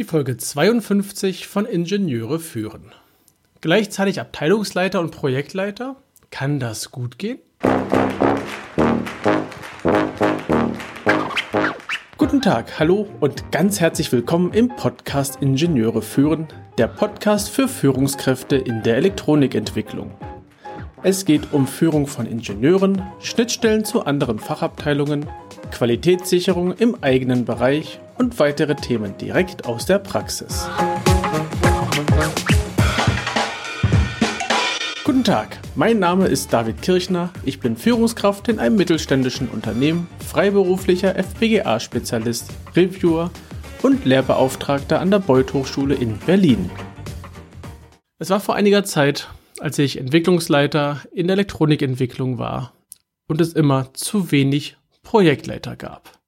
Die Folge 52 von Ingenieure führen. Gleichzeitig Abteilungsleiter und Projektleiter? Kann das gut gehen? Guten Tag, hallo und ganz herzlich willkommen im Podcast Ingenieure führen, der Podcast für Führungskräfte in der Elektronikentwicklung. Es geht um Führung von Ingenieuren, Schnittstellen zu anderen Fachabteilungen, Qualitätssicherung im eigenen Bereich und weitere Themen direkt aus der Praxis. Guten Tag, mein Name ist David Kirchner, ich bin Führungskraft in einem mittelständischen Unternehmen, freiberuflicher FPGA-Spezialist, Reviewer und Lehrbeauftragter an der Beuth Hochschule in Berlin. Es war vor einiger Zeit, als ich Entwicklungsleiter in der Elektronikentwicklung war und es immer zu wenig Projektleiter gab.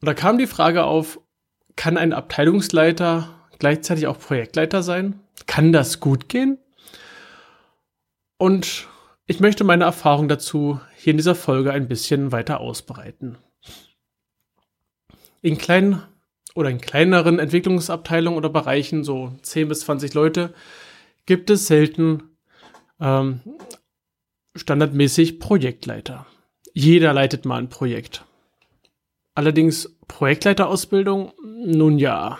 Und da kam die Frage auf, kann ein Abteilungsleiter gleichzeitig auch Projektleiter sein? Kann das gut gehen? Und ich möchte meine Erfahrung dazu hier in dieser Folge ein bisschen weiter ausbreiten. In kleinen oder in kleineren Entwicklungsabteilungen oder Bereichen, so 10 bis 20 Leute, gibt es selten ähm, standardmäßig Projektleiter. Jeder leitet mal ein Projekt. Allerdings Projektleiterausbildung, nun ja,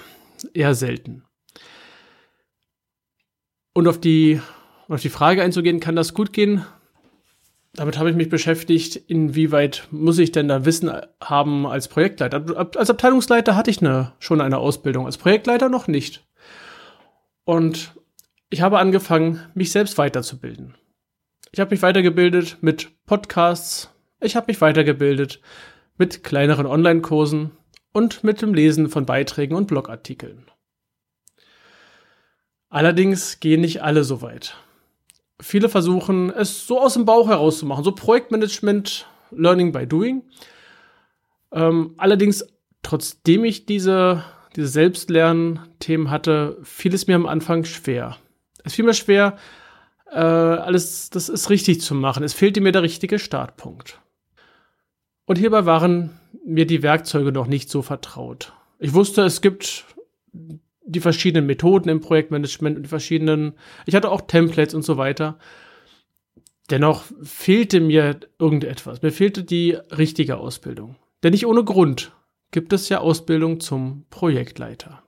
eher selten. Und auf die, auf die Frage einzugehen, kann das gut gehen? Damit habe ich mich beschäftigt, inwieweit muss ich denn da Wissen haben als Projektleiter? Als Abteilungsleiter hatte ich eine, schon eine Ausbildung, als Projektleiter noch nicht. Und ich habe angefangen, mich selbst weiterzubilden. Ich habe mich weitergebildet mit Podcasts, ich habe mich weitergebildet mit kleineren Online-Kursen und mit dem Lesen von Beiträgen und Blogartikeln. Allerdings gehen nicht alle so weit. Viele versuchen, es so aus dem Bauch herauszumachen, so Projektmanagement, Learning by Doing. Ähm, allerdings, trotzdem ich diese, diese Selbstlernen-Themen hatte, fiel es mir am Anfang schwer. Es fiel mir schwer, äh, alles, das ist richtig zu machen. Es fehlte mir der richtige Startpunkt. Und hierbei waren mir die Werkzeuge noch nicht so vertraut. Ich wusste, es gibt die verschiedenen Methoden im Projektmanagement und die verschiedenen, ich hatte auch Templates und so weiter. Dennoch fehlte mir irgendetwas. Mir fehlte die richtige Ausbildung. Denn nicht ohne Grund gibt es ja Ausbildung zum Projektleiter.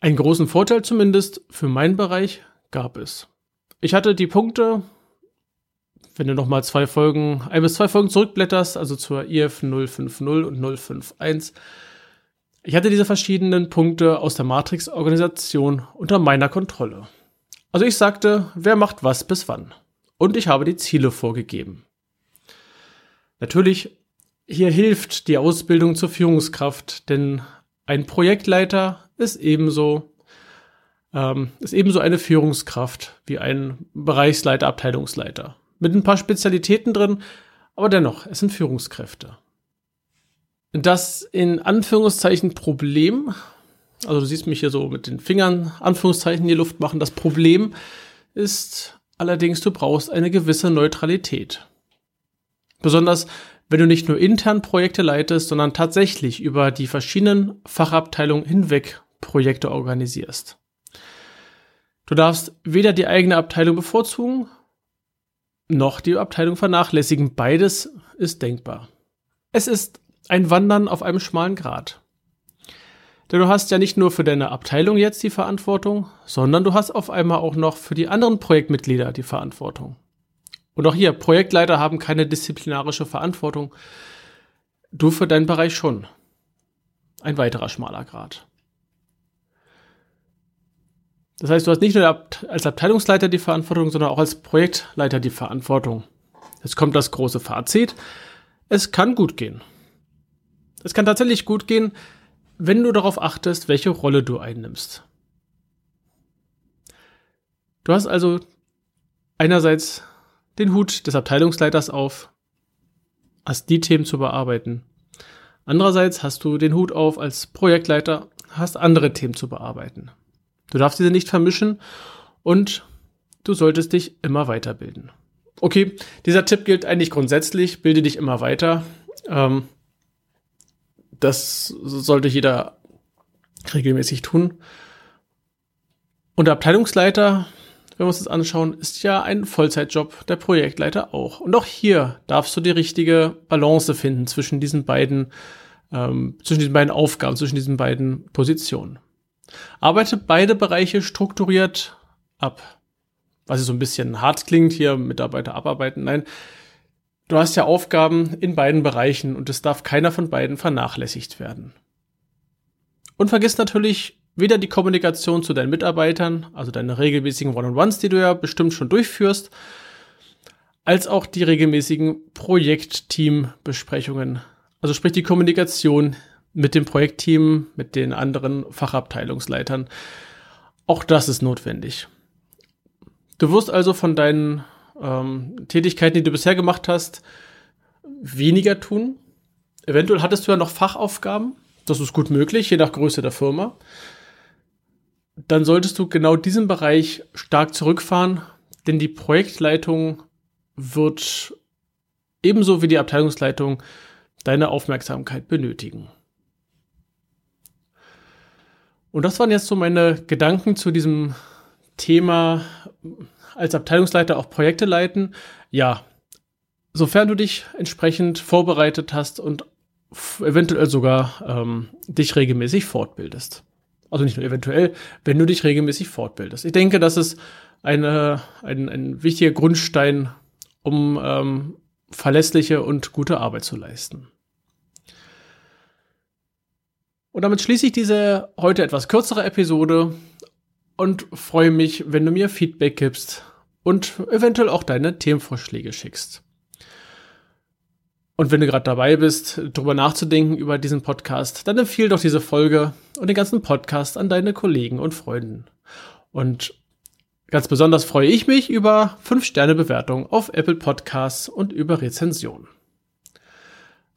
Einen großen Vorteil zumindest für meinen Bereich gab es. Ich hatte die Punkte wenn du nochmal zwei Folgen, ein bis zwei Folgen zurückblätterst, also zur IF 050 und 051. Ich hatte diese verschiedenen Punkte aus der Matrix-Organisation unter meiner Kontrolle. Also ich sagte, wer macht was bis wann. Und ich habe die Ziele vorgegeben. Natürlich, hier hilft die Ausbildung zur Führungskraft, denn ein Projektleiter ist ebenso, ähm, ist ebenso eine Führungskraft wie ein Bereichsleiter, Abteilungsleiter mit ein paar Spezialitäten drin, aber dennoch, es sind Führungskräfte. Das in Anführungszeichen Problem, also du siehst mich hier so mit den Fingern Anführungszeichen in die Luft machen, das Problem ist allerdings, du brauchst eine gewisse Neutralität. Besonders wenn du nicht nur intern Projekte leitest, sondern tatsächlich über die verschiedenen Fachabteilungen hinweg Projekte organisierst. Du darfst weder die eigene Abteilung bevorzugen, noch die Abteilung vernachlässigen. Beides ist denkbar. Es ist ein Wandern auf einem schmalen Grat. Denn du hast ja nicht nur für deine Abteilung jetzt die Verantwortung, sondern du hast auf einmal auch noch für die anderen Projektmitglieder die Verantwortung. Und auch hier, Projektleiter haben keine disziplinarische Verantwortung. Du für deinen Bereich schon. Ein weiterer schmaler Grat. Das heißt, du hast nicht nur als Abteilungsleiter die Verantwortung, sondern auch als Projektleiter die Verantwortung. Jetzt kommt das große Fazit. Es kann gut gehen. Es kann tatsächlich gut gehen, wenn du darauf achtest, welche Rolle du einnimmst. Du hast also einerseits den Hut des Abteilungsleiters auf, hast die Themen zu bearbeiten. Andererseits hast du den Hut auf als Projektleiter, hast andere Themen zu bearbeiten. Du darfst diese nicht vermischen und du solltest dich immer weiterbilden. Okay, dieser Tipp gilt eigentlich grundsätzlich, bilde dich immer weiter. Ähm, das sollte jeder regelmäßig tun. Und der Abteilungsleiter, wenn wir uns das anschauen, ist ja ein Vollzeitjob, der Projektleiter auch. Und auch hier darfst du die richtige Balance finden zwischen diesen beiden, ähm, zwischen diesen beiden Aufgaben, zwischen diesen beiden Positionen. Arbeite beide Bereiche strukturiert ab. Was so ein bisschen hart klingt, hier Mitarbeiter abarbeiten. Nein, du hast ja Aufgaben in beiden Bereichen und es darf keiner von beiden vernachlässigt werden. Und vergiss natürlich weder die Kommunikation zu deinen Mitarbeitern, also deine regelmäßigen One-on-Ones, die du ja bestimmt schon durchführst, als auch die regelmäßigen Projektteam-Besprechungen. Also sprich die Kommunikation mit dem Projektteam, mit den anderen Fachabteilungsleitern. Auch das ist notwendig. Du wirst also von deinen ähm, Tätigkeiten, die du bisher gemacht hast, weniger tun. Eventuell hattest du ja noch Fachaufgaben, das ist gut möglich, je nach Größe der Firma. Dann solltest du genau diesen Bereich stark zurückfahren, denn die Projektleitung wird ebenso wie die Abteilungsleitung deine Aufmerksamkeit benötigen. Und das waren jetzt so meine Gedanken zu diesem Thema als Abteilungsleiter auch Projekte leiten. Ja, sofern du dich entsprechend vorbereitet hast und eventuell sogar ähm, dich regelmäßig fortbildest. Also nicht nur eventuell, wenn du dich regelmäßig fortbildest. Ich denke, das ist eine, ein, ein wichtiger Grundstein, um ähm, verlässliche und gute Arbeit zu leisten. Und damit schließe ich diese heute etwas kürzere Episode und freue mich, wenn du mir Feedback gibst und eventuell auch deine Themenvorschläge schickst. Und wenn du gerade dabei bist, darüber nachzudenken über diesen Podcast, dann empfehle doch diese Folge und den ganzen Podcast an deine Kollegen und Freunden. Und ganz besonders freue ich mich über 5-Sterne-Bewertungen auf Apple Podcasts und über Rezensionen.